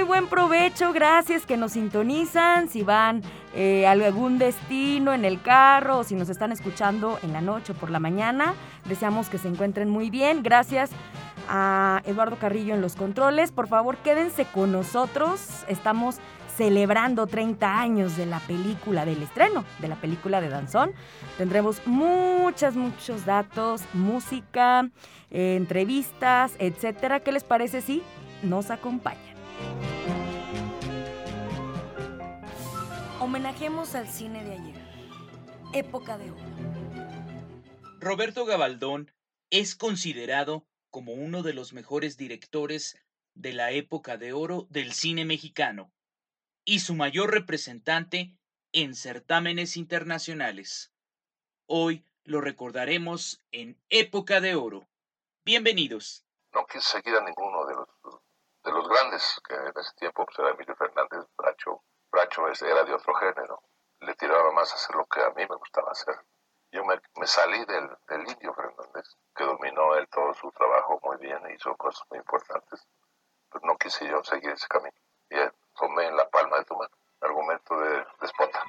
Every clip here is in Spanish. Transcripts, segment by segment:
Muy buen provecho, gracias que nos sintonizan, si van eh, a algún destino en el carro o si nos están escuchando en la noche o por la mañana. Deseamos que se encuentren muy bien. Gracias a Eduardo Carrillo en los controles. Por favor, quédense con nosotros. Estamos celebrando 30 años de la película, del estreno de la película de Danzón. Tendremos muchos, muchos datos, música, eh, entrevistas, etcétera. ¿Qué les parece si nos acompañan? Homenajemos al cine de ayer, época de oro. Roberto Gabaldón es considerado como uno de los mejores directores de la época de oro del cine mexicano y su mayor representante en certámenes internacionales. Hoy lo recordaremos en Época de Oro. Bienvenidos. No quise seguir a ninguno de los, de los grandes, que en ese tiempo pues, era Emilio Fernández, Bracho. Bracho era de otro género. Le tiraba más a hacer lo que a mí me gustaba hacer. Yo me, salí del, del Indio Fernández, que dominó él todo su trabajo muy bien e hizo cosas muy importantes. Pero no quise yo seguir ese camino. Y tomé en la palma de tu mano. Argumento de despota.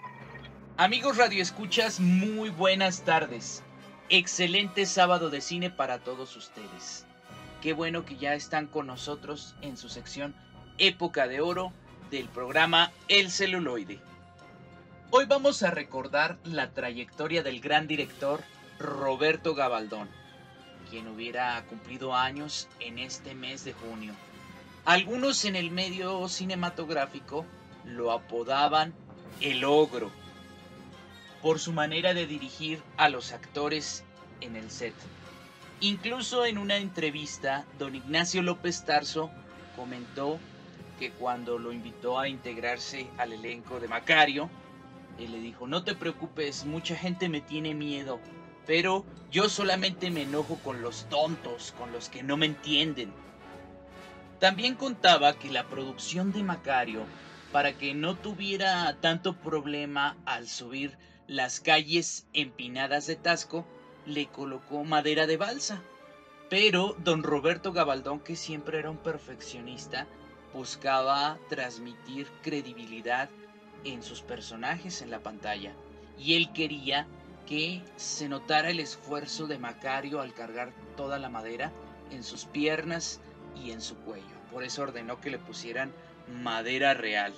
Amigos Radio Escuchas, muy buenas tardes. Excelente sábado de cine para todos ustedes. Qué bueno que ya están con nosotros en su sección Época de Oro del programa El celuloide. Hoy vamos a recordar la trayectoria del gran director Roberto Gabaldón, quien hubiera cumplido años en este mes de junio. Algunos en el medio cinematográfico lo apodaban el ogro por su manera de dirigir a los actores en el set. Incluso en una entrevista, don Ignacio López Tarso comentó que cuando lo invitó a integrarse al elenco de Macario, él le dijo, no te preocupes, mucha gente me tiene miedo, pero yo solamente me enojo con los tontos, con los que no me entienden. También contaba que la producción de Macario, para que no tuviera tanto problema al subir las calles empinadas de Tasco, le colocó madera de balsa. Pero don Roberto Gabaldón, que siempre era un perfeccionista, buscaba transmitir credibilidad en sus personajes en la pantalla. Y él quería que se notara el esfuerzo de Macario al cargar toda la madera en sus piernas y en su cuello. Por eso ordenó que le pusieran madera real.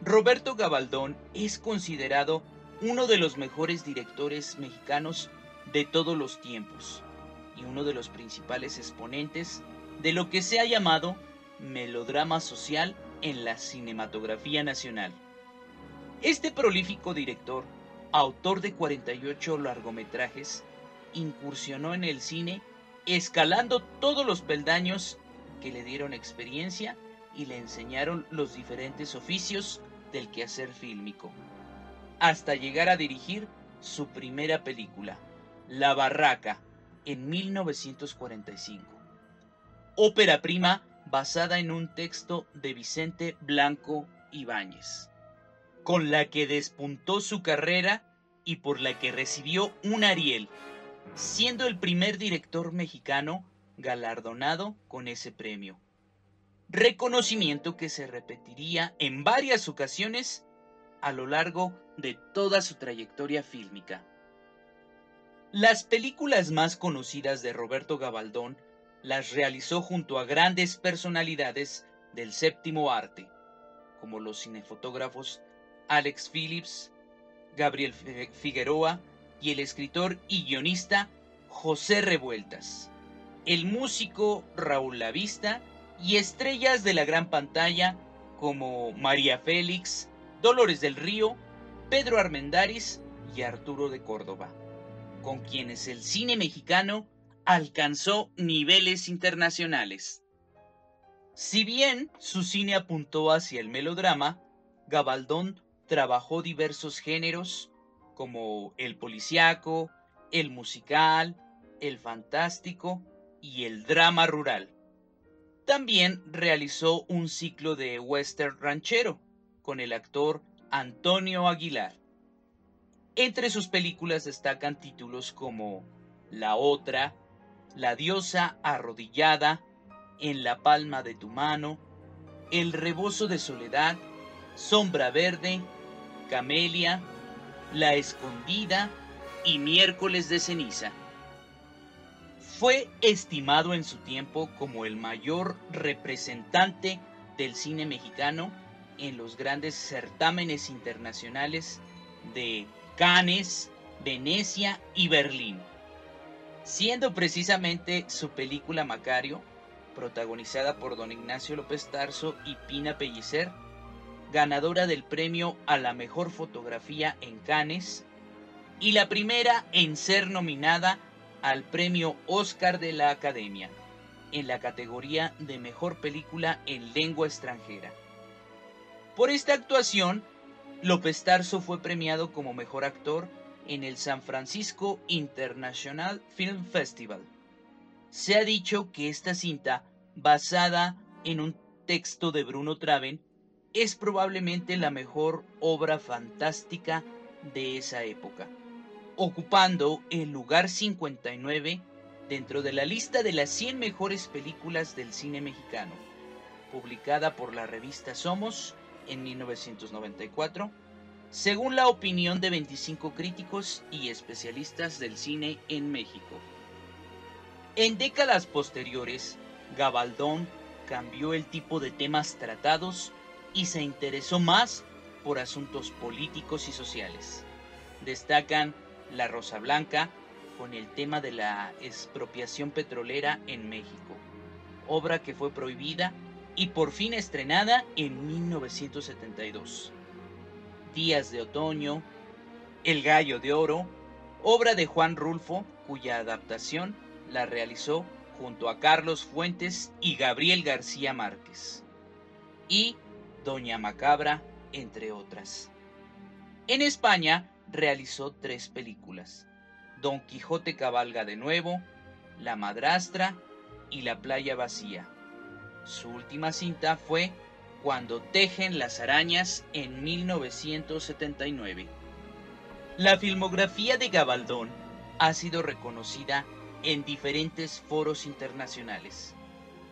Roberto Gabaldón es considerado uno de los mejores directores mexicanos de todos los tiempos y uno de los principales exponentes de lo que se ha llamado melodrama social en la cinematografía nacional. Este prolífico director, autor de 48 largometrajes, incursionó en el cine escalando todos los peldaños que le dieron experiencia y le enseñaron los diferentes oficios del quehacer fílmico, hasta llegar a dirigir su primera película, La Barraca, en 1945. Ópera prima basada en un texto de Vicente Blanco Ibáñez, con la que despuntó su carrera y por la que recibió un Ariel siendo el primer director mexicano galardonado con ese premio. Reconocimiento que se repetiría en varias ocasiones a lo largo de toda su trayectoria fílmica. Las películas más conocidas de Roberto Gabaldón las realizó junto a grandes personalidades del séptimo arte, como los cinefotógrafos Alex Phillips, Gabriel Figueroa y el escritor y guionista José Revueltas, el músico Raúl Lavista y estrellas de la gran pantalla como María Félix, Dolores del Río, Pedro Armendáriz y Arturo de Córdoba, con quienes el cine mexicano alcanzó niveles internacionales. Si bien su cine apuntó hacia el melodrama, Gabaldón trabajó diversos géneros como el policiaco, el musical, el fantástico y el drama rural. También realizó un ciclo de western ranchero con el actor Antonio Aguilar. Entre sus películas destacan títulos como La otra, La diosa arrodillada, En la palma de tu mano, El rebozo de soledad, Sombra verde, Camelia, La escondida y Miércoles de ceniza. Fue estimado en su tiempo como el mayor representante del cine mexicano en los grandes certámenes internacionales de Cannes, Venecia y Berlín, siendo precisamente su película Macario, protagonizada por don Ignacio López Tarso y Pina Pellicer, ganadora del premio a la mejor fotografía en Cannes y la primera en ser nominada al premio Oscar de la Academia en la categoría de mejor película en lengua extranjera. Por esta actuación, López Tarso fue premiado como mejor actor en el San Francisco International Film Festival. Se ha dicho que esta cinta, basada en un texto de Bruno Traven, es probablemente la mejor obra fantástica de esa época, ocupando el lugar 59 dentro de la lista de las 100 mejores películas del cine mexicano, publicada por la revista Somos en 1994, según la opinión de 25 críticos y especialistas del cine en México. En décadas posteriores, Gabaldón cambió el tipo de temas tratados y se interesó más por asuntos políticos y sociales. Destacan La Rosa Blanca con el tema de la expropiación petrolera en México, obra que fue prohibida y por fin estrenada en 1972. Días de Otoño, El Gallo de Oro, obra de Juan Rulfo, cuya adaptación la realizó junto a Carlos Fuentes y Gabriel García Márquez. Y Doña Macabra, entre otras. En España realizó tres películas. Don Quijote cabalga de nuevo, La madrastra y La playa vacía. Su última cinta fue Cuando tejen las arañas en 1979. La filmografía de Gabaldón ha sido reconocida en diferentes foros internacionales.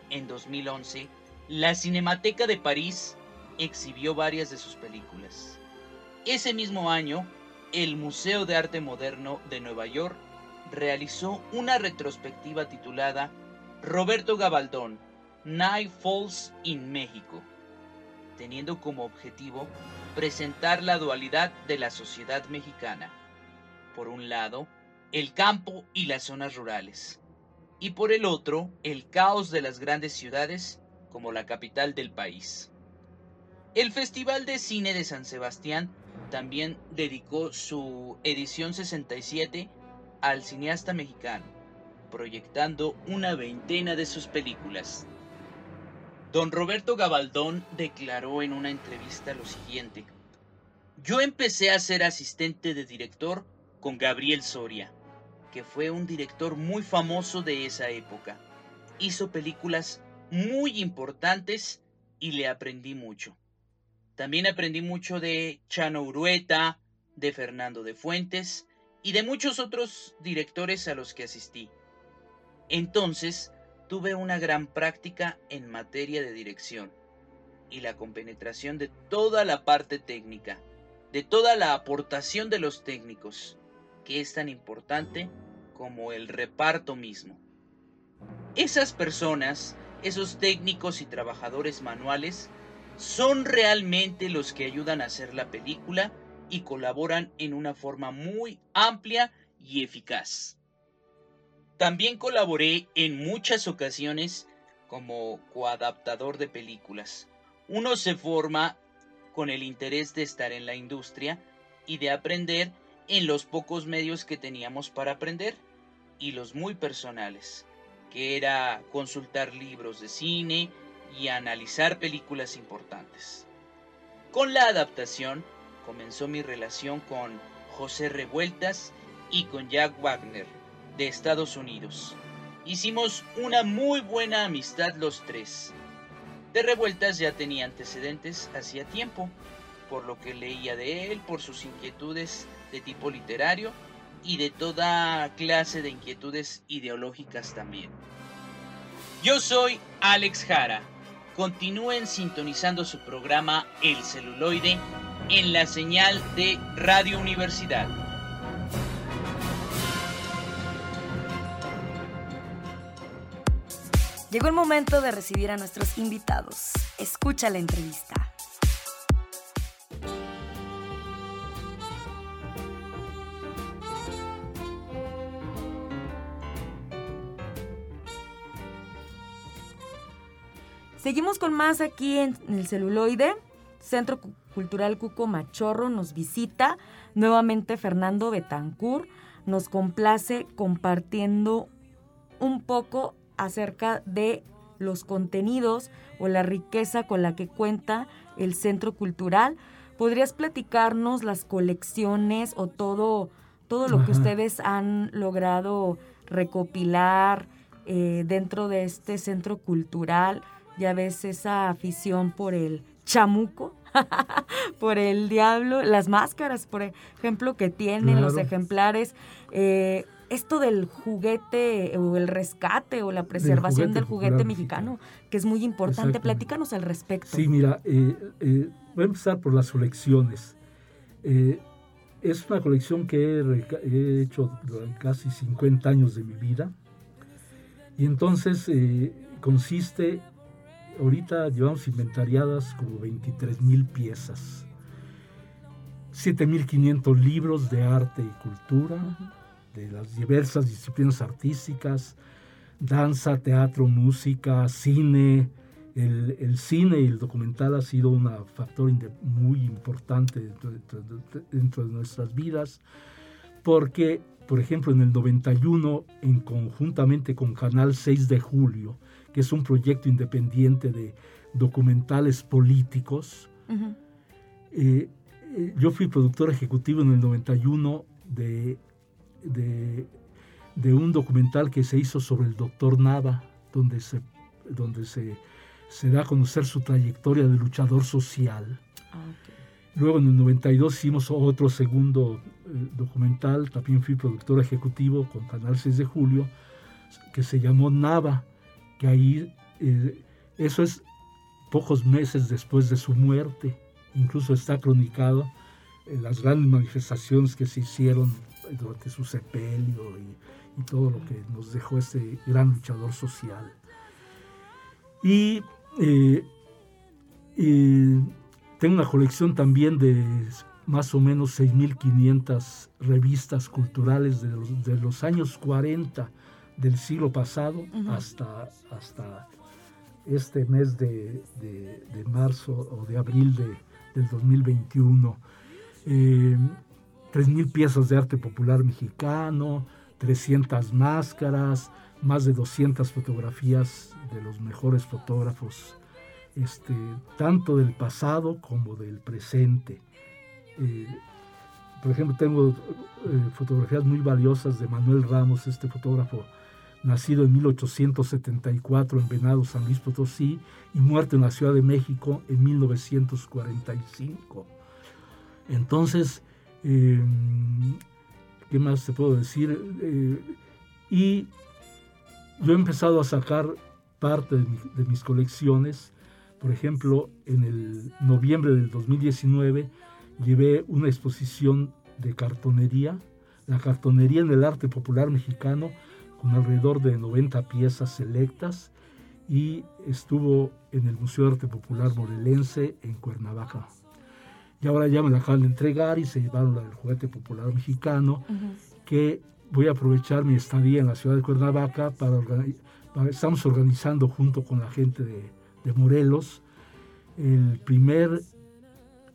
En 2011, la Cinemateca de París exhibió varias de sus películas. Ese mismo año, el Museo de Arte Moderno de Nueva York realizó una retrospectiva titulada Roberto Gabaldón, Night Falls in México, teniendo como objetivo presentar la dualidad de la sociedad mexicana. Por un lado, el campo y las zonas rurales, y por el otro, el caos de las grandes ciudades como la capital del país. El Festival de Cine de San Sebastián también dedicó su edición 67 al cineasta mexicano, proyectando una veintena de sus películas. Don Roberto Gabaldón declaró en una entrevista lo siguiente. Yo empecé a ser asistente de director con Gabriel Soria, que fue un director muy famoso de esa época. Hizo películas muy importantes y le aprendí mucho. También aprendí mucho de Chano Urueta, de Fernando de Fuentes y de muchos otros directores a los que asistí. Entonces, tuve una gran práctica en materia de dirección y la compenetración de toda la parte técnica, de toda la aportación de los técnicos, que es tan importante como el reparto mismo. Esas personas, esos técnicos y trabajadores manuales, son realmente los que ayudan a hacer la película y colaboran en una forma muy amplia y eficaz. También colaboré en muchas ocasiones como coadaptador de películas. Uno se forma con el interés de estar en la industria y de aprender en los pocos medios que teníamos para aprender y los muy personales, que era consultar libros de cine y analizar películas importantes. Con la adaptación comenzó mi relación con José Revueltas y con Jack Wagner de Estados Unidos. Hicimos una muy buena amistad los tres. De Revueltas ya tenía antecedentes hacía tiempo, por lo que leía de él, por sus inquietudes de tipo literario y de toda clase de inquietudes ideológicas también. Yo soy Alex Jara. Continúen sintonizando su programa El celuloide en la señal de Radio Universidad. Llegó el momento de recibir a nuestros invitados. Escucha la entrevista. Seguimos con más aquí en el celuloide. Centro Cultural Cuco Machorro nos visita. Nuevamente Fernando Betancur nos complace compartiendo un poco acerca de los contenidos o la riqueza con la que cuenta el Centro Cultural. ¿Podrías platicarnos las colecciones o todo, todo lo que ustedes han logrado recopilar eh, dentro de este centro cultural? ya ves esa afición por el chamuco, por el diablo, las máscaras, por ejemplo, que tienen los ejemplares. Eh, esto del juguete o el rescate o la preservación del juguete, mexicano, que es muy importante. Platícanos al respecto. Sí, mira, eh, eh, voy a empezar por las colecciones. es una colección que he, hecho durante casi 50 años de mi vida. Y entonces consiste ahorita llevamos inventariadas como 23 mil piezas, 7.500 libros de arte y cultura, de las diversas disciplinas artísticas, danza, teatro, música, cine. El, cine y el documental ha sido un factor muy importante dentro, de nuestras vidas, porque, por ejemplo, en el 91, en conjuntamente con Canal 6 de Julio, que es un proyecto independiente de documentales políticos. Eh, eh, yo fui productor ejecutivo en el 91 de, de, un documental que se hizo sobre el doctor Nava, donde se, donde se, se da a conocer su trayectoria de luchador social. Ah, Luego en el 92 hicimos otro segundo eh, documental, también fui productor ejecutivo con Canal 6 de Julio, que se llamó Nava, que ahí eh, eso es pocos meses después de su muerte, incluso está cronicado en las grandes manifestaciones que se hicieron durante su sepelio y, todo lo que nos dejó este gran luchador social. Y, eh, tengo una colección también de más o menos 6.500 revistas culturales de los, de los años 40 del siglo pasado hasta, hasta este mes de, marzo o de abril de, del 2021. Eh, 3.000 piezas de arte popular mexicano, 300 máscaras, más de 200 fotografías de los mejores fotógrafos, este, tanto del pasado como del presente. Eh, por ejemplo, tengo eh, fotografías muy valiosas de Manuel Ramos, este fotógrafo nacido en 1874 en Venado, San Luis Potosí, y muerto en la Ciudad de México en 1945. Entonces, em, ¿qué más te puedo decir? Eh, y yo he empezado a sacar parte de, mis colecciones. Por ejemplo, en el noviembre del 2019 llevé una exposición de cartonería, la cartonería en el arte popular mexicano, con alrededor de 90 piezas selectas y estuvo en el Museo de Arte Popular Morelense en Cuernavaca. Y ahora ya me la acaban de entregar y se llevaron la del juguete popular mexicano, que voy a aprovechar mi estadía en la ciudad de Cuernavaca para, estamos organizando junto con la gente de, de Morelos el primer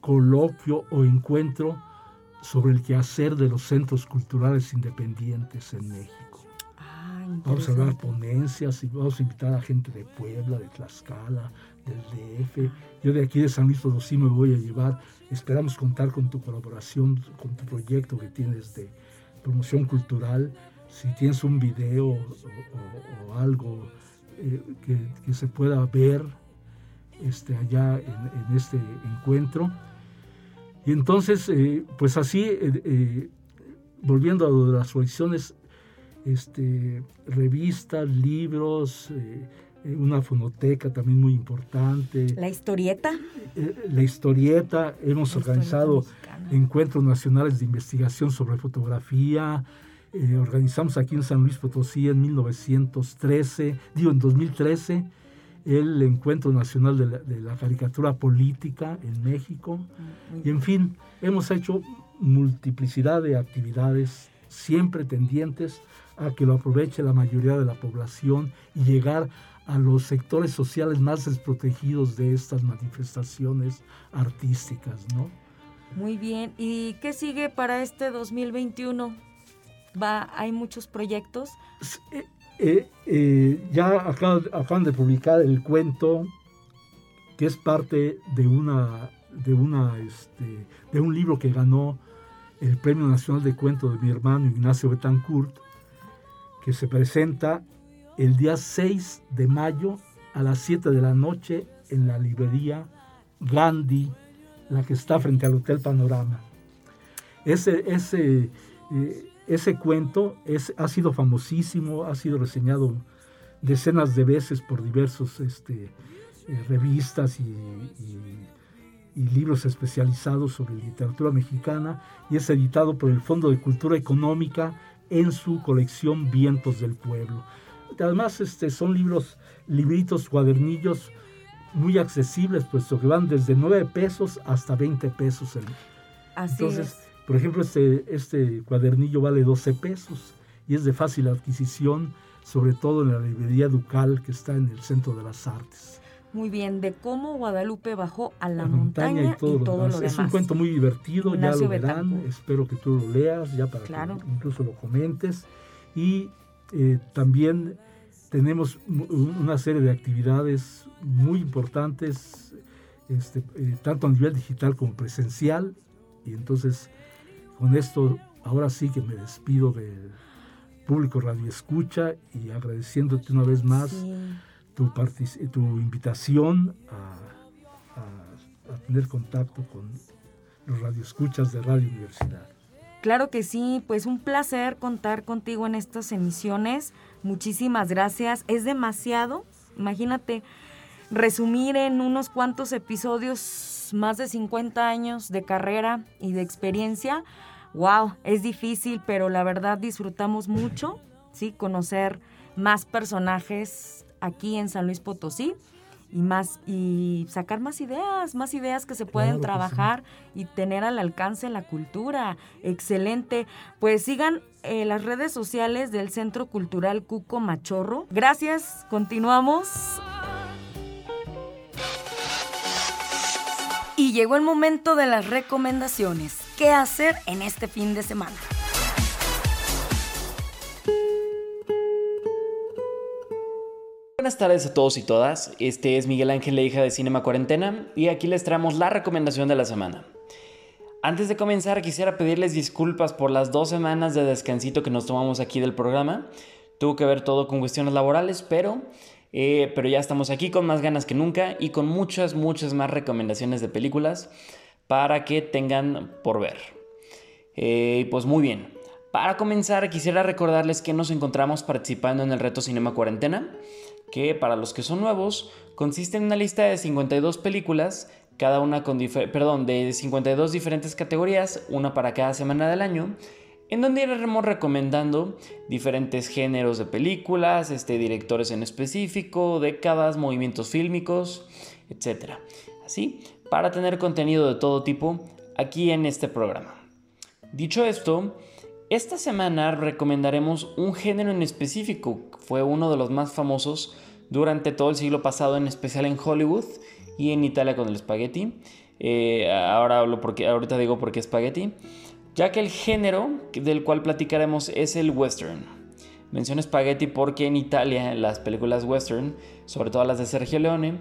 coloquio o encuentro sobre el quehacer de los centros culturales independientes en México. Vamos a dar ponencias y vamos a invitar a gente de Puebla, de Tlaxcala, del DF. Yo de aquí de San Luis Potosí me voy a llevar. Esperamos contar con tu colaboración, con tu proyecto que tienes de promoción cultural. Si tienes un video o, algo eh, que, se pueda ver este, allá en, este encuentro. Y entonces, eh, pues así, eh, volviendo a las colecciones, este, revistas, libros, una fonoteca también muy importante. ¿La historieta? Eh, la historieta, hemos organizado encuentros nacionales de investigación sobre fotografía, eh, organizamos aquí en San Luis Potosí en 1913, digo en 2013, el Encuentro Nacional de la, de la Caricatura Política en México. Mm, y en fin, hemos hecho multiplicidad de actividades siempre tendientes a que lo aproveche la mayoría de la población y llegar a los sectores sociales más desprotegidos de estas manifestaciones artísticas, ¿no? Muy bien. ¿Y qué sigue para este 2021? Va, hay muchos proyectos. Eh, eh, eh, ya acaban, de publicar el cuento que es parte de una de una este, de un libro que ganó el Premio Nacional de Cuento de mi hermano Ignacio Betancourt, que se presenta el día 6 de mayo a las 7 de la noche en la librería Gandhi, la que está frente al Hotel Panorama. Ese, ese, eh, ese cuento es, ha sido famosísimo, ha sido reseñado decenas de veces por diversos este, eh, revistas y, y libros especializados sobre literatura mexicana y es editado por el Fondo de Cultura Económica en su colección Vientos del Pueblo. Además, este, son libros, libritos, cuadernillos muy accesibles, puesto que van desde 9 pesos hasta 20 pesos. Entonces, por ejemplo, este, este cuadernillo vale 12 pesos y es de fácil adquisición, sobre todo en la librería Ducal que está en el Centro de las Artes. Muy bien, de cómo Guadalupe bajó a la, montaña, y todo, lo, demás. Es un cuento muy divertido, ya lo verán, espero que tú lo leas, ya para que incluso lo comentes. Y eh, también tenemos una serie de actividades muy importantes, este, eh, tanto a nivel digital como presencial. Y entonces, con esto, ahora sí que me despido del público Radio Escucha y agradeciéndote una vez más tu, tu invitación a, a, a tener contacto con los radioescuchas de Radio Universidad. Claro que sí, pues un placer contar contigo en estas emisiones. Muchísimas gracias. Es demasiado, imagínate, resumir en unos cuantos episodios más de 50 años de carrera y de experiencia. Wow, es difícil, pero la verdad disfrutamos mucho, ¿sí? Conocer más personajes aquí en San Luis Potosí y más y sacar más ideas, más ideas que se pueden trabajar y tener al alcance la cultura. Excelente. Pues sigan eh, las redes sociales del Centro Cultural Cuco Machorro. Gracias, continuamos. Y llegó el momento de las recomendaciones. ¿Qué hacer en este fin de semana? Buenas tardes a todos y todas. Este es Miguel Ángel Leija de Cinema Cuarentena y aquí les traemos la recomendación de la semana. Antes de comenzar quisiera pedirles disculpas por las dos semanas de descansito que nos tomamos aquí del programa. Tuvo que ver todo con cuestiones laborales, pero, eh, pero ya estamos aquí con más ganas que nunca y con muchas, muchas más recomendaciones de películas para que tengan por ver. Eh, pues muy bien. Para comenzar, quisiera recordarles que nos encontramos participando en el reto Cinema Cuarentena que para los que son nuevos consiste en una lista de 52 películas, cada una con perdón, de 52 diferentes categorías, una para cada semana del año, en donde iremos recomendando diferentes géneros de películas, este, directores en específico, décadas, movimientos fílmicos, etc. Así, para tener contenido de todo tipo aquí en este programa. Dicho esto, esta semana recomendaremos un género en específico, fue uno de los más famosos durante todo el siglo pasado, en especial en Hollywood y en Italia con el spaghetti. Eh, ahora hablo porque, ahorita digo por qué spaghetti, ya que el género del cual platicaremos es el western. Menciono spaghetti porque en Italia las películas western, sobre todo las de Sergio Leone,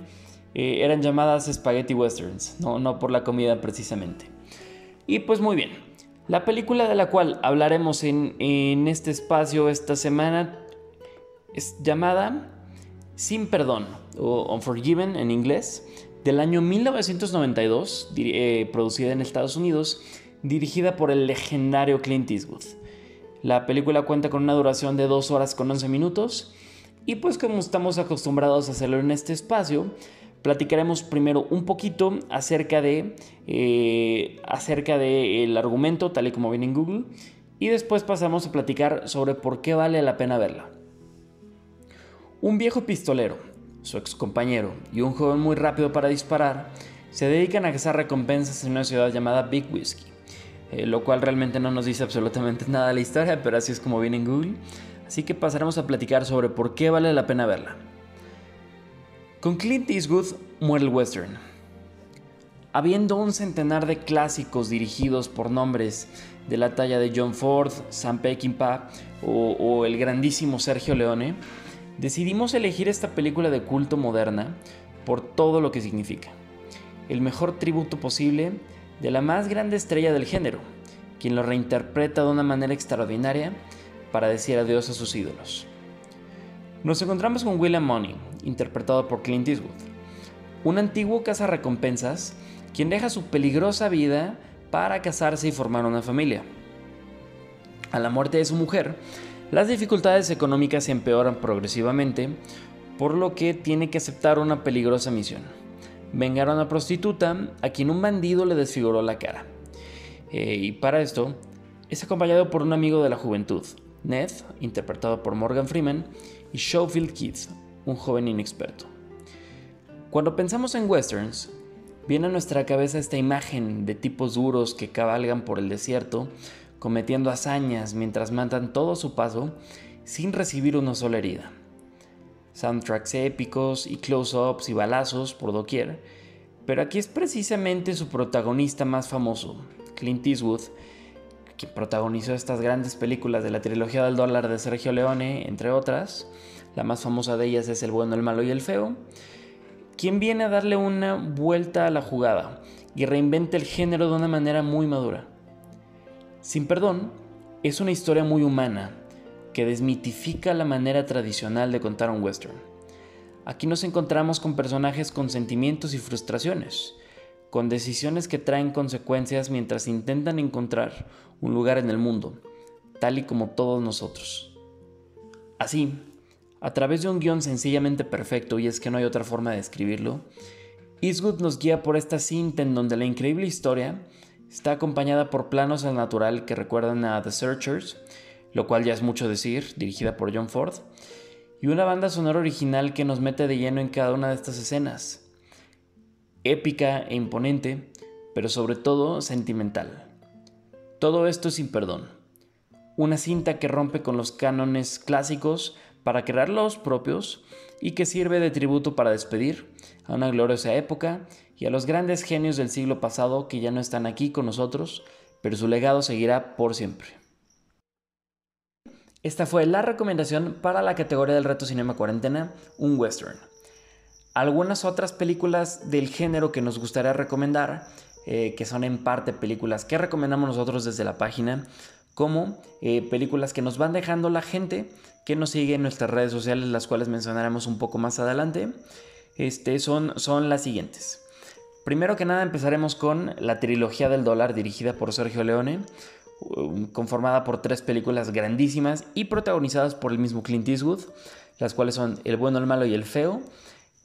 eh, eran llamadas spaghetti westerns, no, no por la comida precisamente. Y pues muy bien, la película de la cual hablaremos en, en este espacio esta semana es llamada Sin Perdón o Unforgiven en inglés, del año 1992, eh, producida en Estados Unidos, dirigida por el legendario Clint Eastwood. La película cuenta con una duración de 2 horas con 11 minutos y pues como estamos acostumbrados a hacerlo en este espacio, platicaremos primero un poquito acerca de eh, acerca del argumento tal y como viene en Google y después pasamos a platicar sobre por qué vale la pena verla. Un viejo pistolero, su ex compañero y un joven muy rápido para disparar se dedican a cazar recompensas en una ciudad llamada Big Whiskey, eh, lo cual realmente no nos dice absolutamente nada de la historia, pero así es como viene en Google. Así que pasaremos a platicar sobre por qué vale la pena verla. Con Clint Eastwood muere el western. Habiendo un centenar de clásicos dirigidos por nombres de la talla de John Ford, Sam Peckinpah o, el grandísimo Sergio Leone, decidimos elegir esta película de culto moderna por todo lo que significa. El mejor tributo posible de la más grande estrella del género, quien lo reinterpreta de una manera extraordinaria para decir adiós a sus ídolos. Nos encontramos con William Money, interpretado por Clint Eastwood, un antiguo cazarrecompensas quien deja su peligrosa vida para casarse y formar una familia. A la muerte de su mujer, las dificultades económicas se empeoran progresivamente, por lo que tiene que aceptar una peligrosa misión. Vengar a una prostituta a quien un bandido le desfiguró la cara. Eh, y para esto, es acompañado por un amigo de la juventud, Ned, interpretado por Morgan Freeman, y Schofield Keith, un joven inexperto. Cuando pensamos en westerns, viene a nuestra cabeza esta imagen de tipos duros que cabalgan por el desierto, cometiendo hazañas mientras matan todo su paso sin recibir una sola herida. Soundtracks épicos y close-ups y balazos por doquier, pero aquí es precisamente su protagonista más famoso, Clint Eastwood, quien protagonizó estas grandes películas de la trilogía del dólar de Sergio Leone, entre otras. La más famosa de ellas es El bueno, el malo y el feo. Quien viene a darle una vuelta a la jugada y reinventa el género de una manera muy madura. Sin perdón, es una historia muy humana que desmitifica la manera tradicional de contar un western. Aquí nos encontramos con personajes con sentimientos y frustraciones, con decisiones que traen consecuencias mientras intentan encontrar un lugar en el mundo, tal y como todos nosotros. Así, a través de un guion sencillamente perfecto, y es que no hay otra forma de describirlo, Eastwood nos guía por esta cinta en donde la increíble historia está acompañada por planos al natural que recuerdan a The Searchers, lo cual ya es mucho decir, dirigida por John Ford, y una banda sonora original que nos mete de lleno en cada una de estas escenas. Épica e imponente, pero sobre todo sentimental. Todo esto sin perdón. Una cinta que rompe con los cánones clásicos para crear los propios y que sirve de tributo para despedir a una gloriosa época y a los grandes genios del siglo pasado que ya no están aquí con nosotros, pero su legado seguirá por siempre. Esta fue la recomendación para la categoría del reto Cinema Cuarentena, un western. Algunas otras películas del género que nos gustaría recomendar eh, que son en parte películas que recomendamos nosotros desde la página, como eh, películas que nos van dejando la gente que nos sigue en nuestras redes sociales, las cuales mencionaremos un poco más adelante. Este, son, son las siguientes. Primero que nada empezaremos con la trilogía del dólar dirigida por Sergio Leone, conformada por tres películas grandísimas y protagonizadas por el mismo Clint Eastwood, las cuales son El bueno, el malo y el feo,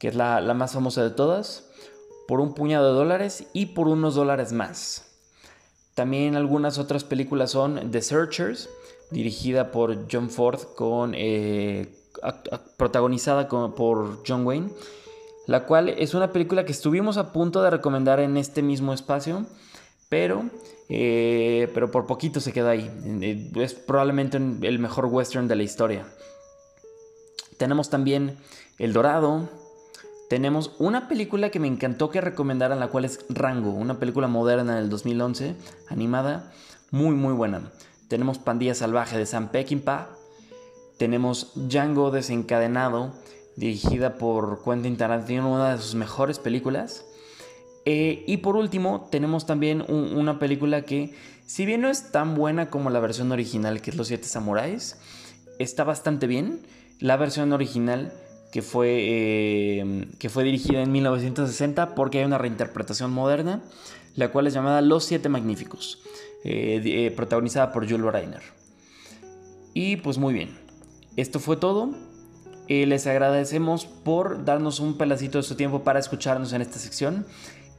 que es la más famosa de todas por un puñado de dólares y por unos dólares más. También algunas otras películas son The Searchers, dirigida por John Ford, con, eh, protagonizada por John Wayne, la cual es una película que estuvimos a punto de recomendar en este mismo espacio, pero, eh, pero por poquito se queda ahí. Eh, es probablemente el mejor western de la historia. Tenemos también El Dorado, tenemos una película que me encantó que recomendaran, la cual es Rango, una película moderna del 2011, animada, muy muy buena. Tenemos Pandilla Salvaje de Sam Peckinpah. tenemos Django desencadenado, dirigida por Quentin Tarantino, una de sus mejores películas. Eh, y por último, tenemos también una película que, si bien no es tan buena como la versión original, que es Los Siete Samuráis, está bastante bien. La versión original que fue, eh, que fue dirigida en 1960 porque hay una reinterpretación moderna, la cual es llamada Los Siete Magníficos, eh, protagonizada por Jules Reiner. Y pues muy bien, esto fue todo. les agradecemos por darnos un pedacito de su tiempo para escucharnos en esta sección.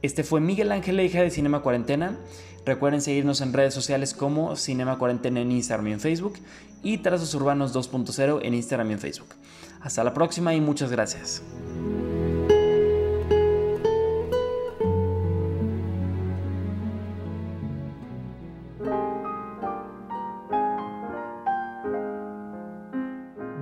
Este fue Miguel Ángel, hija de Cinema Cuarentena. Recuerden seguirnos en redes sociales como Cinema Cuarentena en Instagram y en Facebook y Trazos Urbanos 2.0 en Instagram y en Facebook. Hasta la próxima y muchas gracias.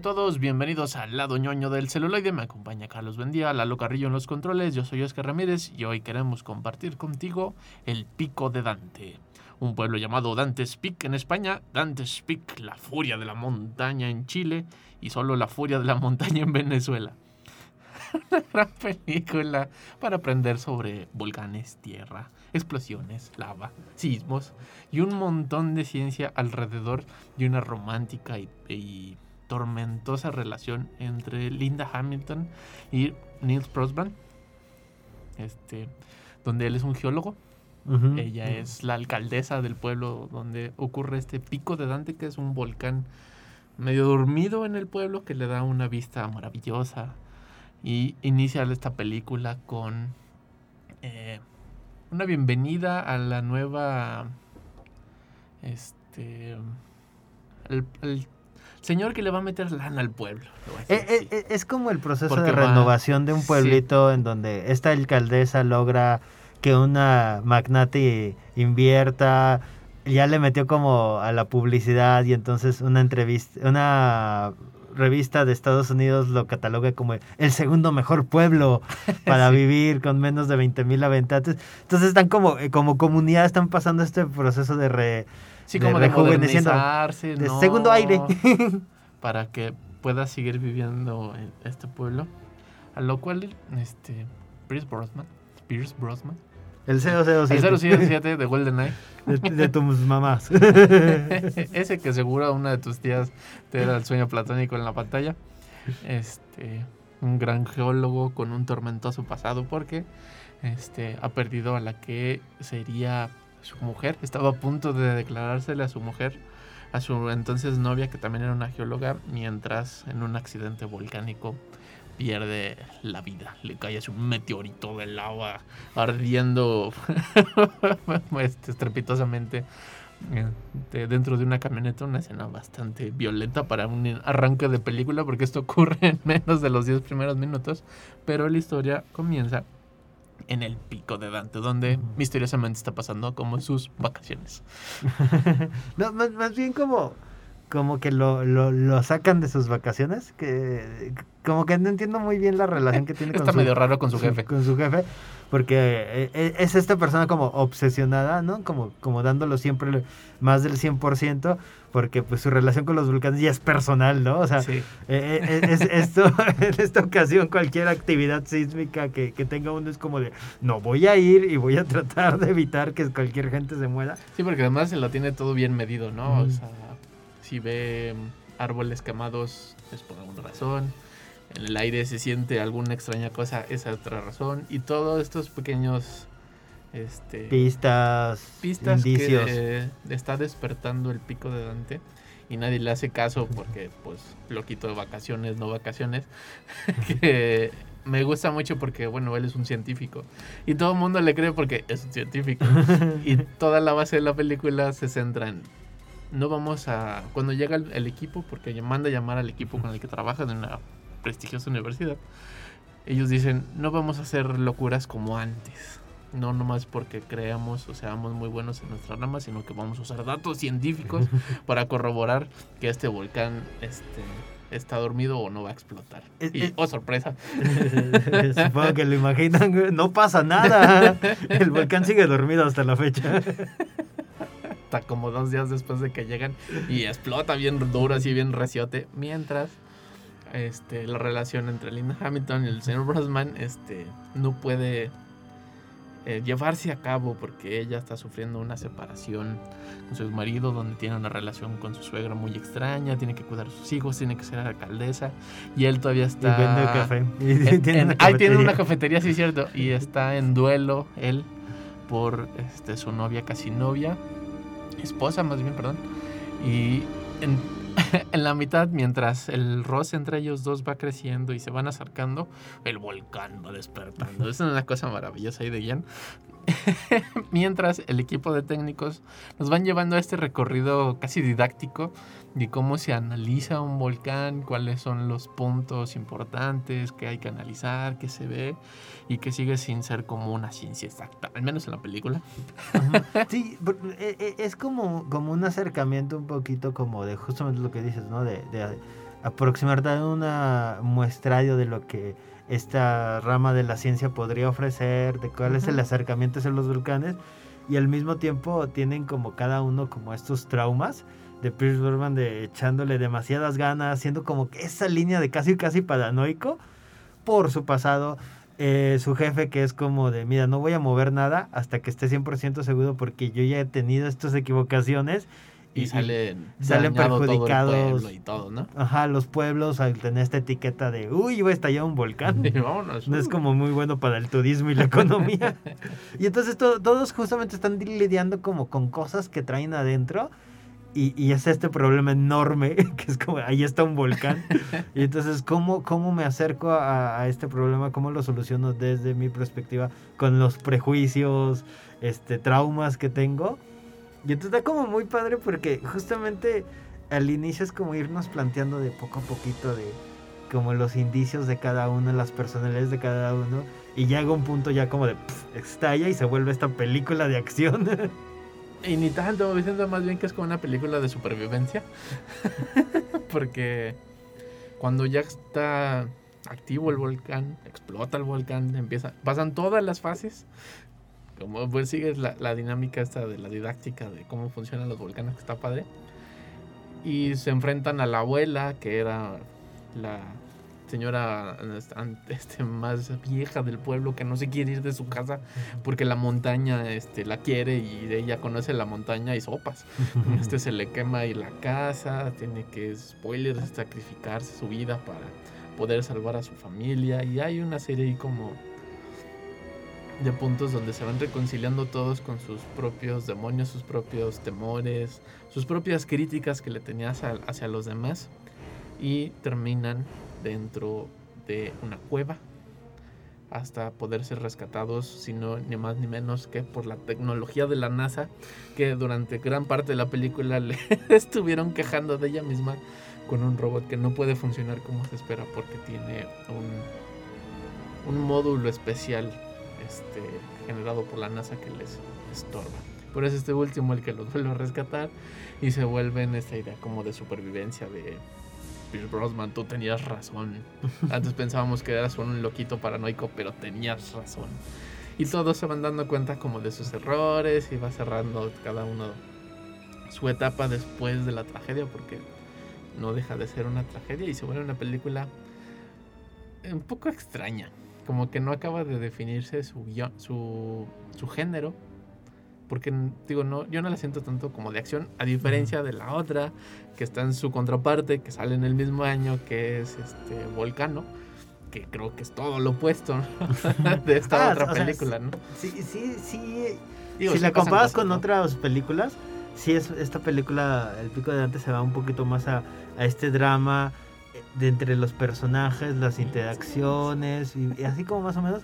Todos, bienvenidos al lado ñoño del celuloide. Me acompaña Carlos Bendía, Lalo Carrillo en los controles. Yo soy Oscar Ramírez y hoy queremos compartir contigo el Pico de Dante. Un pueblo llamado Dante's Peak en España, Dante's Peak, la furia de la montaña en Chile y solo la furia de la montaña en Venezuela. Una gran película para aprender sobre volcanes, tierra, explosiones, lava, sismos y un montón de ciencia alrededor de una romántica y tormentosa relación entre Linda Hamilton y Niels Prosban, este, donde él es un geólogo. Ella es la alcaldesa del pueblo donde ocurre este pico de Dante, que es un volcán medio dormido en el pueblo que le da una vista maravillosa. Y inicia esta película con eh, una bienvenida a la nueva. Este. el, señor que le va a meter lana al pueblo. Eh, eh, es como el proceso de renovación de un pueblito en donde esta alcaldesa logra que una magnate invierta, ya le metió como a la publicidad y entonces una entrevista, una revista de Estados Unidos lo cataloga como el segundo mejor pueblo para vivir con menos de 20 mil habitantes. Entonces están como, eh, como comunidad, están pasando este proceso de re, Sí, como de, modernizarse, de segundo aire. para que pueda seguir viviendo en este pueblo. A lo cual, este, Pierce Brosnan, Pierce Brosnan. El 007. El 007 de GoldenEye. De, de tus mamás. Ese que seguro una de tus tías te era el sueño platónico en la pantalla. Este, un gran geólogo con un tormentoso pasado porque este, ha perdido a la que sería su mujer, estaba a punto de declarársele a su mujer, a su entonces novia, que también era una geóloga, mientras en un accidente volcánico pierde la vida. Le cae un meteorito del agua ardiendo este, estrepitosamente eh, dentro de una camioneta. Una escena bastante violenta para un arranque de película, porque esto ocurre en menos de los 10 primeros minutos. Pero la historia comienza en el pico de Dante, donde misteriosamente está pasando como sus vacaciones. no, más, bien como, como que lo, lo, lo, sacan de sus vacaciones, que como que no entiendo muy bien la relación que tiene con Está medio raro con su jefe. Con su jefe, porque eh, eh, es esta persona como obsesionada, ¿no? Como, como dándolo siempre más del 100%, porque pues su relación con los volcanes ya es personal, ¿no? O sea, eh, es, esto, en esta ocasión cualquier actividad sísmica que, que, tenga uno es como de, no, voy a ir y voy a tratar de evitar que cualquier gente se muera. Sí, porque además se lo tiene todo bien medido, ¿no? O sea, si ve árboles quemados es por alguna razón en el aire se siente alguna extraña cosa, esa es otra razón. Y todos estos pequeños este, pistas, pistas indicios. que está despertando el pico de Dante y nadie le hace caso porque pues lo quito de vacaciones, no vacaciones, que me gusta mucho porque, bueno, él es un científico. Y todo el mundo le cree porque es un científico. y toda la base de la película se centra en... No vamos a... Cuando llega el, equipo, porque manda llamar al equipo con el que trabaja en una prestigiosa universidad, ellos dicen, no vamos a hacer locuras como antes. No nomás porque creamos o seamos muy buenos en nuestra rama, sino que vamos a usar datos científicos para corroborar que este volcán este, está dormido o no va a explotar. y, oh, sorpresa. Supongo que lo imaginan, no pasa nada. El volcán sigue dormido hasta la fecha. Hasta como dos días después de que llegan y explota bien duro, así bien reciote. Mientras este, la relación entre Linda Hamilton y el señor Brosman este, no puede eh, llevarse a cabo porque ella está sufriendo una separación con su marido donde tiene una relación con su suegra muy extraña, tiene que cuidar a sus hijos, tiene que ser alcaldesa y él todavía está... Y vende café. ahí tiene una cafetería, sí, cierto. Y está en duelo él por este, su novia, casi novia, esposa más bien, perdón. Y en, la mitad, mientras el roce entre ellos dos va creciendo y se van acercando, el volcán va despertando. Es una cosa maravillosa ahí de Jan. mientras el equipo de técnicos nos van llevando a este recorrido casi didáctico de cómo se analiza un volcán, cuáles son los puntos importantes que hay que analizar, que se ve y que sigue sin ser como una ciencia exacta, al menos en la película. Sí, e, e, es como, como un acercamiento un poquito como de justamente lo que dices, ¿no? De, de aproximarte a una muestrario de lo que esta rama de la ciencia podría ofrecer, de cuál es el acercamiento hacia los volcanes y al mismo tiempo tienen como cada uno como estos traumas de Pierce Brosnan de echándole demasiadas ganas, siendo como que esa línea de casi casi paranoico por su pasado. Eh, su jefe que es como de, mira, no voy a mover nada hasta que esté 100% seguro porque yo ya he tenido estas equivocaciones y, salen, salen perjudicados. y todo, ¿no? Ajá, los pueblos al tener esta etiqueta de, uy, va a estallar un volcán. no es como muy bueno para el turismo y la economía. y entonces todos justamente están lidiando como con cosas que traen adentro y, es este problema enorme, que es como, ahí está un volcán. y entonces, ¿cómo, cómo me acerco a, este problema? ¿Cómo lo soluciono desde mi perspectiva con los prejuicios, este, traumas que tengo? Y entonces está como muy padre porque justamente al inicio es como irnos planteando de poco a poquito de como los indicios de cada uno, las personalidades de cada uno. Y llega un punto ya como de estalla y se vuelve esta película de acción. Y ni tanto, me siento más bien que es como una película de supervivencia. Porque cuando ya está activo el volcán, explota el volcán, empieza, pasan todas las fases. Como pues sigues la, la dinámica esta de la didáctica de cómo funcionan los volcanes, que está padre. Y se enfrentan a la abuela, que era la señora este, más vieja del pueblo que no se quiere ir de su casa porque la montaña este, la quiere y ella conoce la montaña y sopas. Este se le quema ahí la casa, tiene que, spoiler, sacrificarse su vida para poder salvar a su familia y hay una serie ahí como de puntos donde se van reconciliando todos con sus propios demonios, sus propios temores, sus propias críticas que le tenías hacia los demás y terminan dentro de una cueva hasta poder ser rescatados, sino ni más ni menos que por la tecnología de la NASA, que durante gran parte de la película le estuvieron quejando de ella misma con un robot que no puede funcionar como se espera porque tiene un, un módulo especial este, generado por la NASA que les estorba. Por eso este último el que los vuelve a rescatar y se vuelve en esta idea como de supervivencia de Pierce Brosman, tú tenías razón. Antes pensábamos que eras un loquito paranoico, pero tenías razón. Y todos se van dando cuenta como de sus errores y va cerrando cada uno su etapa después de la tragedia, porque no deja de ser una tragedia y se vuelve una película un poco extraña. Como que no acaba de definirse su, su, su género porque digo, no, yo no la siento tanto como de acción, a diferencia de la otra, que está en su contraparte, que sale en el mismo año, que es este Volcano, que creo que es todo lo opuesto de esta ah, otra película, ¿no? Sí, sí, sí. si la comparas con otras películas, sí es esta película, El Pico de Dante se va un poquito más a, a este drama de entre los personajes, las interacciones y, así como más o menos.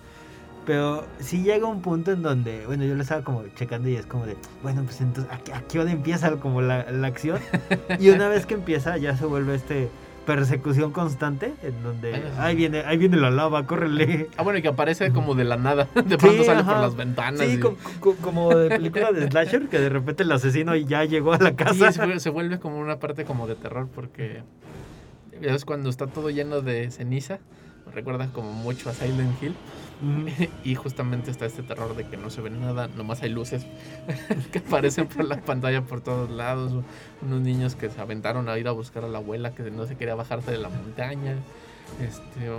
Pero sí llega un punto en donde, bueno, yo lo estaba como checando y es como de, bueno, pues entonces, ¿a, qué hora empieza como la, la acción? Y una vez que empieza ya se vuelve este persecución constante en donde ahí viene ahí viene la lava córrele. Ah bueno y que aparece como de la nada de pronto sale por las ventanas sí como de película de slasher que de repente el asesino ya llegó a la casa. sí, se vuelve como una parte como de terror porque es cuando está todo lleno de ceniza recuerda como mucho a Silent Hill. Y justamente está este terror de que no se ve nada, nomás hay luces que aparecen por la pantalla por todos lados, unos niños que se aventaron a ir a buscar a la abuela que no se quería bajarse de la montaña, este,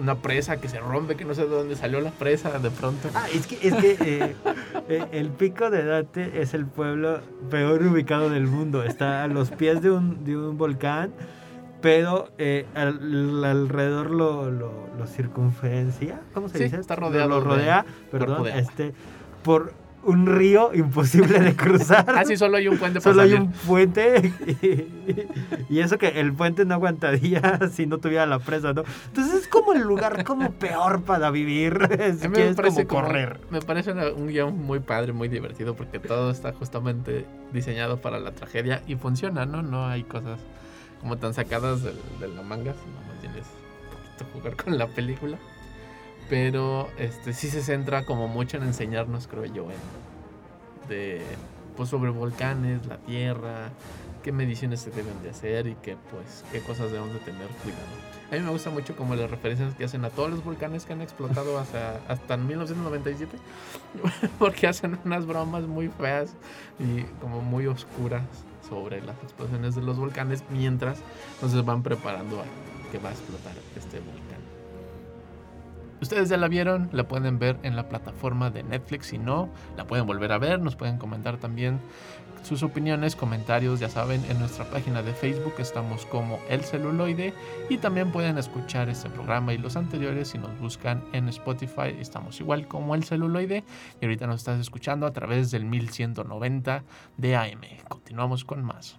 una presa que se rompe, que no sé de dónde salió la presa de pronto. Ah, es que, es que eh, eh, el pico de Date es el pueblo peor ubicado del mundo, está a los pies de un, de un volcán pero eh, alrededor lo, lo, circunferencia, ¿cómo se dice? Está rodeado. Lo rodea, perdón, este, por un río imposible de cruzar. ah, sí, solo hay un puente Solo hay un puente. Y, eso que el puente no aguantaría si no tuviera la presa, ¿no? Entonces es como el lugar como peor para vivir. Si me parece como correr. me parece un guion muy padre, muy divertido, porque todo está justamente diseñado para la tragedia y funciona, ¿no? No hay cosas como tan sacadas de, la manga, sino más bien es poquito jugar con la película. Pero este sí se centra como mucho en enseñarnos, creo yo, en, de, pues sobre volcanes, la tierra, qué mediciones se deben de hacer y qué, pues, qué cosas debemos de tener cuidado. A mí me gusta mucho como las referencias que hacen a todos los volcanes que han explotado hasta, hasta 1997, porque hacen unas bromas muy feas y como muy oscuras sobre las explosiones de los volcanes mientras nos van preparando que va a explotar este volcán. Ustedes ya la vieron, la pueden ver en la plataforma de Netflix, si no, la pueden volver a ver, nos pueden comentar también sus opiniones, comentarios, ya saben, en nuestra página de Facebook estamos como El Celuloide y también pueden escuchar este programa y los anteriores si nos buscan en Spotify, estamos igual como El Celuloide y ahorita nos estás escuchando a través del 1190 de AM. Continuamos con más.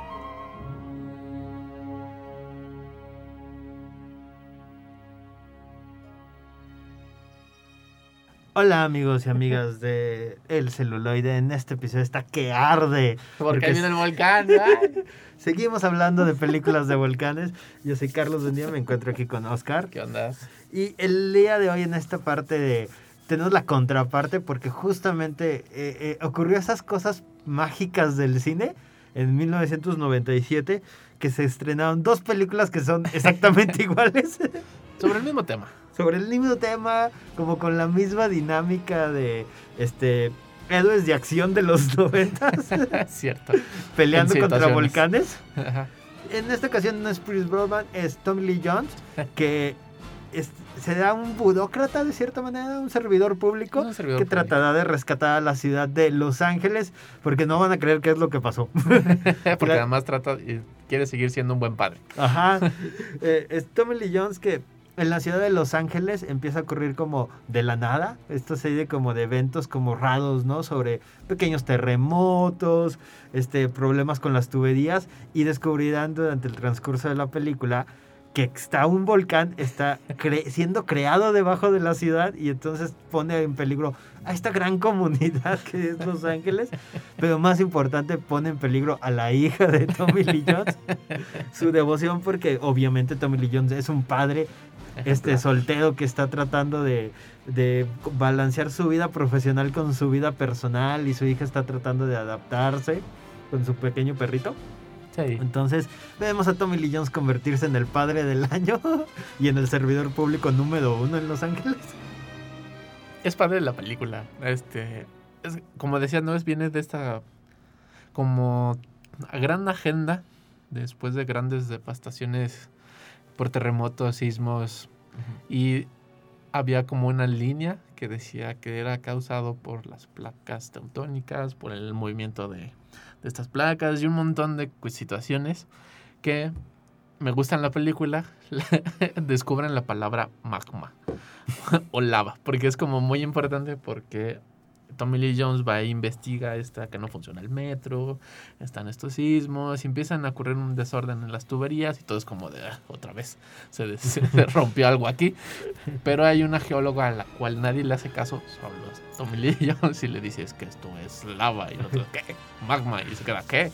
Hola amigos y amigas de El Celuloide, en este episodio está que arde. Porque, viene el volcán. Seguimos hablando de películas de volcanes. Yo soy Carlos Bendía, me encuentro aquí con Oscar. ¿Qué onda? Y el día de hoy en esta parte de... Tenemos la contraparte porque justamente eh, eh, ocurrió esas cosas mágicas del cine en 1997 que se estrenaron dos películas que son exactamente iguales. Sobre el mismo tema. Sobre el mismo tema, como con la misma dinámica de este héroes de acción de los noventas. Cierto. Peleando contra volcanes. En esta ocasión no es Chris Broadman, es Tommy Lee Jones, que será un burócrata de cierta manera, un servidor público que tratará de rescatar a la ciudad de Los Ángeles, porque no van a creer qué es lo que pasó. porque además trata quiere seguir siendo un buen padre. Ajá. Eh, es Tommy Lee Jones que en la ciudad de Los Ángeles empieza a ocurrir como de la nada, esta serie como de eventos como raros, ¿no? Sobre pequeños terremotos, este, problemas con las tuberías y descubrirán durante el transcurso de la película que está un volcán, está siendo creado debajo de la ciudad y entonces pone en peligro a esta gran comunidad que es Los Ángeles, pero más importante pone en peligro a la hija de Tommy Lee Jones, su devoción porque obviamente Tommy Lee Jones es un padre este soltero que está tratando de, de, balancear su vida profesional con su vida personal y su hija está tratando de adaptarse con su pequeño perrito. Entonces, vemos a Tommy Lee Jones convertirse en el padre del año y en el servidor público número uno en Los Ángeles. Es padre la película. Este, como decía, no es viene de esta como gran agenda después de grandes devastaciones por terremotos, sismos y había como una línea que decía que era causado por las placas teutónicas, por el movimiento de, estas placas y un montón de situaciones que me gustan la película, descubren la palabra magma o lava, porque es como muy importante porque Tommy Lee Jones va e investiga esta que no funciona el metro, están estos sismos, y empiezan a ocurrir un desorden en las tuberías y todo es como de ah, otra vez se, se, rompió algo aquí. Pero hay una geóloga a la cual nadie le hace caso, solo Tommy Lee Jones, y le dice es que esto es lava y el otro, ¿qué? Magma, y se queda, ¿qué?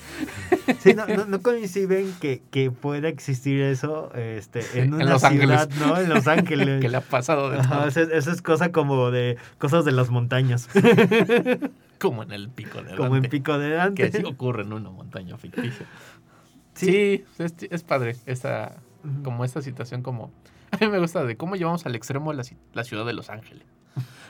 Sí, no, no, coinciden que, que pueda existir eso este, en una Los ciudad, Ángeles. ¿no? En Los Ángeles. ¿Qué le ha pasado de eso, eso es cosa como de cosas de las montañas. Como en el pico de Dante. Como en pico de Dante. Que sí ocurre en una montaña ficticia. Sí, es, padre esta, como esta situación como... A mí me gusta de cómo llevamos al extremo la, la ciudad de Los Ángeles.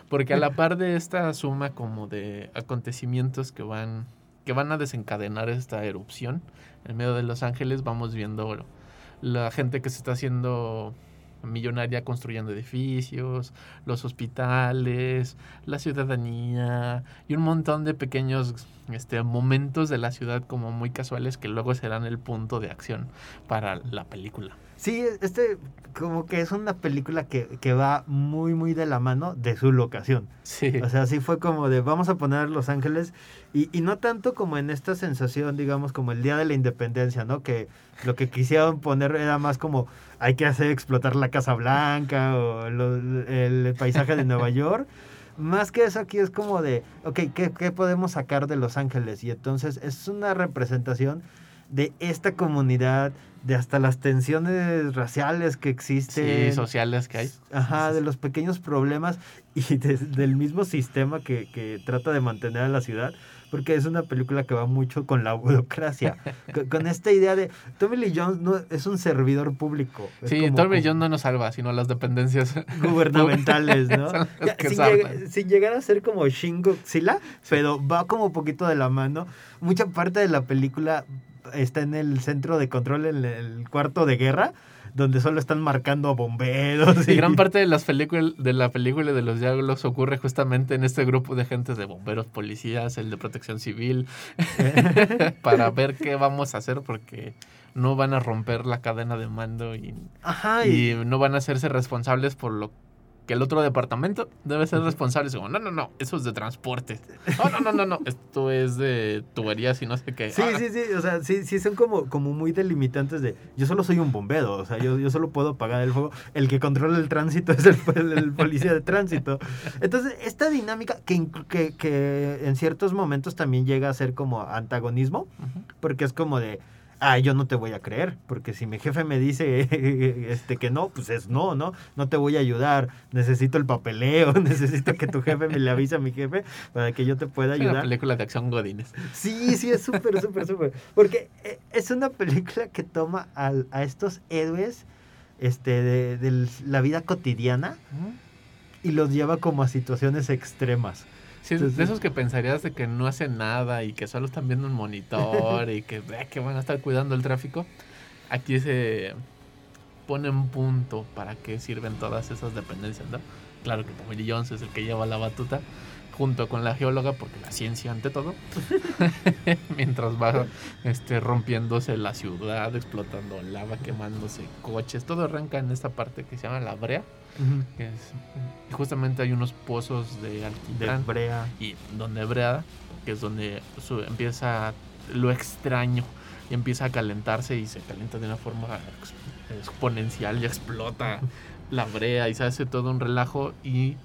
Porque a la par de esta suma como de acontecimientos que van, que van a desencadenar esta erupción en medio de Los Ángeles, vamos viendo la gente que se está haciendo millonaria construyendo edificios, los hospitales, la ciudadanía y un montón de pequeños este, momentos de la ciudad como muy casuales que luego serán el punto de acción para la película. Sí, este como que es una película que, que, va muy, muy de la mano de su locación. Sí. O sea, sí fue como de vamos a poner Los Ángeles y, y no tanto como en esta sensación, digamos, como el Día de la Independencia, ¿no? Que lo que quisieron poner era más como hay que hacer explotar la Casa Blanca o el paisaje de Nueva York. Más que eso aquí es como de, ok, ¿qué, ¿qué podemos sacar de Los Ángeles? Y entonces es una representación de esta comunidad, de hasta las tensiones raciales que existen. Sí, sociales que hay. Ajá, de los pequeños problemas y del mismo sistema que, que, trata de mantener a la ciudad. Porque es una película que va mucho con la burocracia. con, esta idea de Tommy Lee Jones no, es un servidor público. sí, Tommy Lee Jones no nos salva, sino las dependencias gubernamentales, ¿no? sin, llegar a ser como Shingo Godzilla, pero va como poquito de la mano. Mucha parte de la película está en el centro de control, en el cuarto de guerra, donde solo están marcando bomberos. Y, gran parte de, las películas, de la película de los diálogos ocurre justamente en este grupo de gente de bomberos, policías, el de protección civil, para ver qué vamos a hacer porque no van a romper la cadena de mando y, y, no van a hacerse responsables por lo que el otro departamento debe ser responsable. no, no, no, eso es de transporte. No, no, no, no, no, esto es de tuberías y no sé qué. Sí, ah. sí, sí, o sea, sí, sí son como, como muy delimitantes de, yo solo soy un bombero, o sea, yo, yo solo puedo apagar el fuego. El que controla el tránsito es el, policía de tránsito. Entonces, esta dinámica que, que, que, en ciertos momentos también llega a ser como antagonismo, porque es como de ah, yo no te voy a creer, porque si mi jefe me dice este, que no, pues es no, ¿no? No te voy a ayudar, necesito el papeleo, necesito que tu jefe me le avise a mi jefe para que yo te pueda ayudar. Es una película de acción Godines. Sí, sí, es súper, súper, súper. Porque eh, es una película que toma a, a estos héroes este, de, de la vida cotidiana y los lleva como a situaciones extremas de esos que pensarías de que no hacen nada y que solo están viendo un monitor y que, que van a estar cuidando el tráfico, aquí se pone un punto para qué sirven todas esas dependencias, ¿no? Claro que Tommy Jones es el que lleva la batuta junto con la geóloga, porque la ciencia ante todo, mientras va este, rompiéndose la ciudad, explotando lava, quemándose coches, todo arranca en esta parte que se llama la brea, y justamente hay unos pozos de alquitrán. brea. Y donde brea, que es donde empieza lo extraño y empieza a calentarse y se calienta de una forma exponencial y explota la brea y se hace todo un relajo y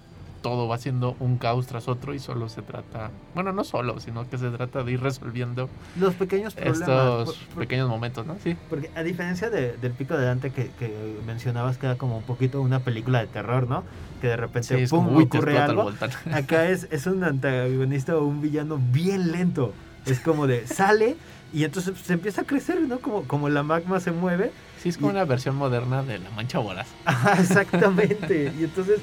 todo va siendo un caos tras otro y solo se trata, bueno, no solo, sino que se trata de ir resolviendo los pequeños problemas. Estos pequeños momentos, ¿no? Sí. Porque a diferencia de, del Pico de Dante que, que, mencionabas que era como un poquito una película de terror, ¿no? Que de repente pum, ocurre algo. Acá es, es un antagonista o un villano bien lento Es como de sale y entonces se empieza a crecer, ¿no? Como, como la magma se mueve. Sí, es como una versión moderna de la mancha voraz. Exactamente. y entonces,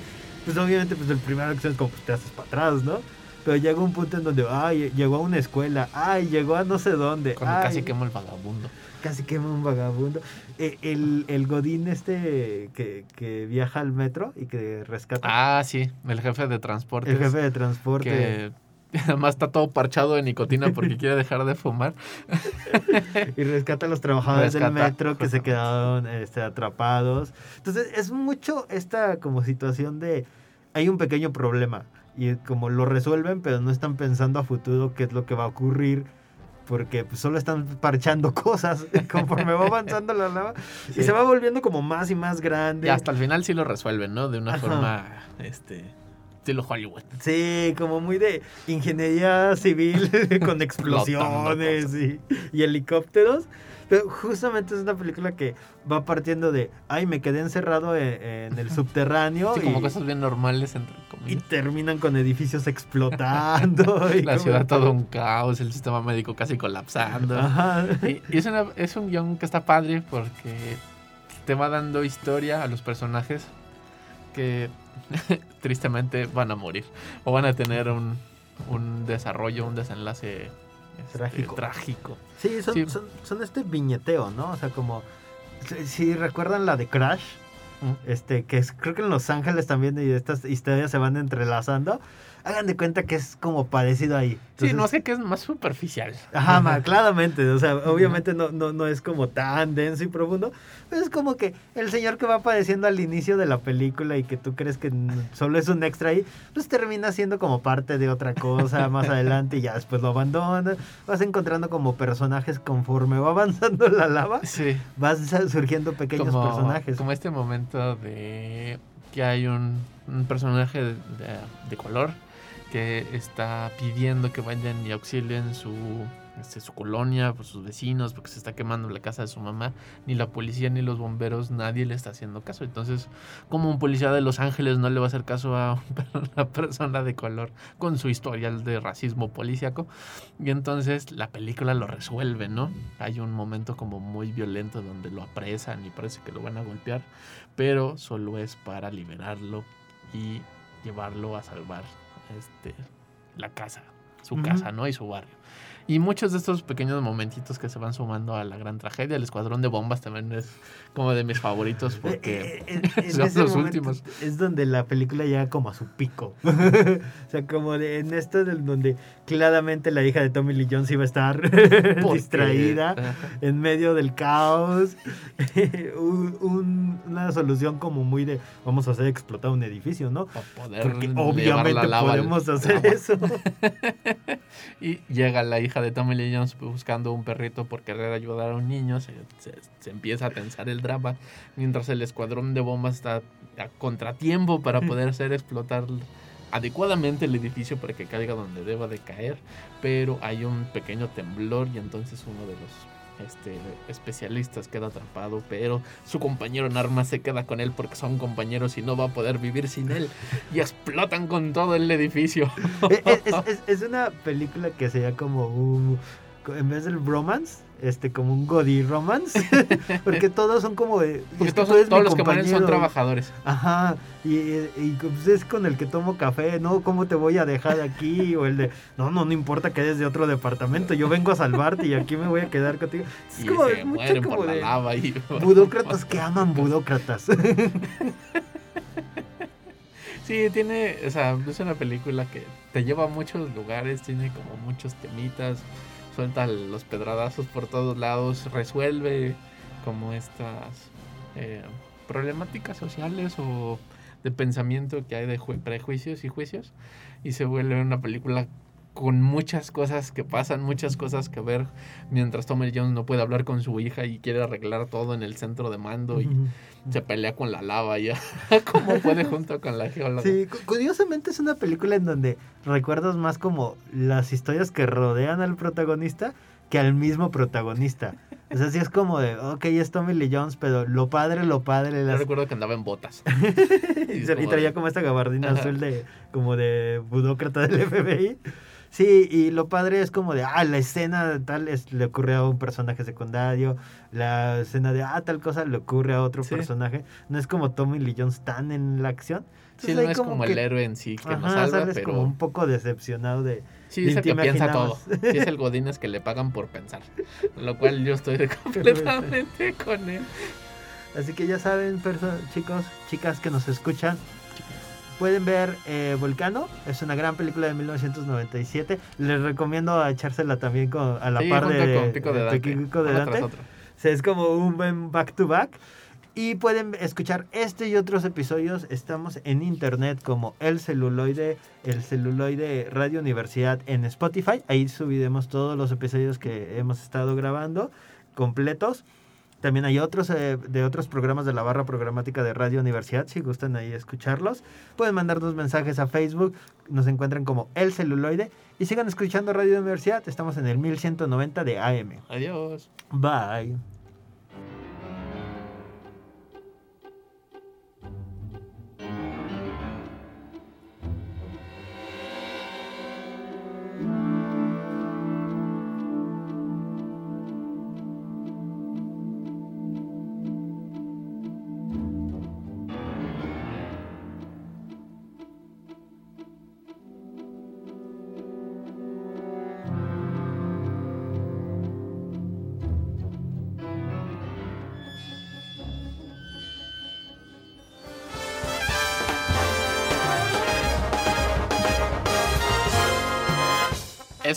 pues obviamente, pues el primer acción es como pues, te haces para atrás, ¿no? Pero llega un punto en donde, ay, llegó a una escuela, ay, llegó a no sé dónde. Cuando casi quema el vagabundo. Casi quema un vagabundo. E, el, el, Godín este que, que, viaja al metro y que rescata. Ah, sí, el jefe de transporte. El jefe de transporte. Que además está todo parchado de nicotina porque quiere dejar de fumar. y rescata a los trabajadores del metro que se quedaron este, atrapados. Entonces es mucho esta como situación de hay un pequeño problema y como lo resuelven pero no están pensando a futuro qué es lo que va a ocurrir porque pues, solo están parchando cosas conforme va avanzando la lava y se va volviendo como más y más grande. Y hasta el final sí lo resuelven, ¿no? De una forma este estilo Hollywood. Sí, como muy de ingeniería civil con explosiones y, y, helicópteros. Pero justamente es una película que va partiendo de, ay, me quedé encerrado e, en, el subterráneo. Sí, como cosas bien normales, entre comillas. Y terminan con edificios explotando. y La ciudad todo un caos, el sistema médico casi colapsando. Ajá. Y, es, una, es un guion que está padre porque te va dando historia a los personajes que tristemente van a morir o van a tener un, un desarrollo, un desenlace este, trágico. Sí son, Son, este viñeteo, ¿no? O sea, como si, recuerdan la de Crash, este que es, creo que en Los Ángeles también y estas historias se van entrelazando hagan de cuenta que es como parecido ahí. sí, no sé que es más superficial. Ajá, claramente. O sea, obviamente no, no, no es como tan denso y profundo. Pero es como que el señor que va apareciendo al inicio de la película y que tú crees que solo es un extra ahí, pues termina siendo como parte de otra cosa más adelante y ya después lo abandona. Vas encontrando como personajes conforme va avanzando la lava. Sí. Vas surgiendo pequeños personajes. Como este momento de que hay un, personaje de color que está pidiendo que vayan y auxilien su, este, su colonia, pues sus vecinos, porque se está quemando la casa de su mamá. Ni la policía ni los bomberos, nadie le está haciendo caso. Entonces, como un policía de Los Ángeles no le va a hacer caso a una persona de color con su historial de racismo policíaco. Y entonces la película lo resuelve, ¿no? Hay un momento como muy violento donde lo apresan y parece que lo van a golpear, pero solo es para liberarlo y llevarlo a salvar este, la casa, su casa, ¿no? Y su barrio. Y muchos de estos pequeños momentitos que se van sumando a la gran tragedia, el escuadrón de bombas también es como de mis favoritos eh, porque eh, eh, son los últimos. Es donde la película llega como a su pico. o sea, como en esto del donde claramente la hija de Tommy Lee Jones iba a estar distraída en medio del caos. una solución como muy de vamos a hacer explotar un edificio, ¿no? porque obviamente podemos hacer eso. y llega la hija de Tommy Lee Jones buscando un perrito por querer ayudar a un niño. Se, empieza a tensar el drama mientras el escuadrón de bombas está a contratiempo para poder hacer explotar adecuadamente el edificio para que caiga donde deba de caer. Pero hay un pequeño temblor y entonces uno de los este, especialistas queda atrapado, pero su compañero en armas se queda con él porque son compañeros y no va a poder vivir sin él. Y explotan con todo el edificio. es, es una película que sería como un en vez del bromance, este, como un Godi romance. porque todos son como de. Todos, los que mueren son trabajadores. Ajá. Y, y, pues es con el que tomo café, ¿no? ¿Cómo te voy a dejar aquí? O el de, no, no, no importa que eres de otro departamento, yo vengo a salvarte y aquí me voy a quedar contigo. Es como, se mucho como de. lava y... Budócratas que aman budócratas. Sí, tiene, o sea, es una película que te lleva a muchos lugares, tiene como muchos temitas, suelta los pedradazos por todos lados, resuelve como estas eh, problemáticas sociales o de pensamiento que hay de prejuicios y juicios y se vuelve una película con muchas cosas que pasan, muchas cosas que ver, mientras Tommy Jones no puede hablar con su hija y quiere arreglar todo en el centro de mando y se pelea con la lava ya, como puede junto con la geóloga. Sí, curiosamente es una película en donde recuerdas más como las historias que rodean al protagonista que al mismo protagonista. O sea, sí es como de, ok, es Tommy Lee Jones, pero lo padre, lo padre. Yo recuerdo que andaba en botas. y, traía como esta gabardina azul de, como de budócrata del FBI. Sí, y lo padre es como de, ah, la escena tal es, le ocurre a un personaje secundario, la escena de, ah, tal cosa le ocurre a otro personaje. No es como Tommy Lee Jones tan en la acción. sí, no es como, el héroe en sí que nos salva, pero... como un poco decepcionado de... Sí, es el que piensa todo. Sí, es el Godínez que le pagan por pensar. Lo cual yo estoy completamente con él. Así que ya saben, chicos, chicas que nos escuchan, pueden ver eh, Volcano, es una gran película de 1997. Les recomiendo echársela también con, a la par de, Pico de Dante. Pico de Dante. es como un buen back to back. Y pueden escuchar este y otros episodios. Estamos en internet como El Celuloide, El Celuloide Radio Universidad en Spotify. Ahí subiremos todos los episodios que hemos estado grabando completos. También hay otros eh, de otros programas de la barra programática de Radio Universidad, si gustan ahí escucharlos. Pueden mandarnos mensajes a Facebook, nos encuentran como El Celuloide y sigan escuchando Radio Universidad, estamos en el 1190 de AM. Adiós. Bye.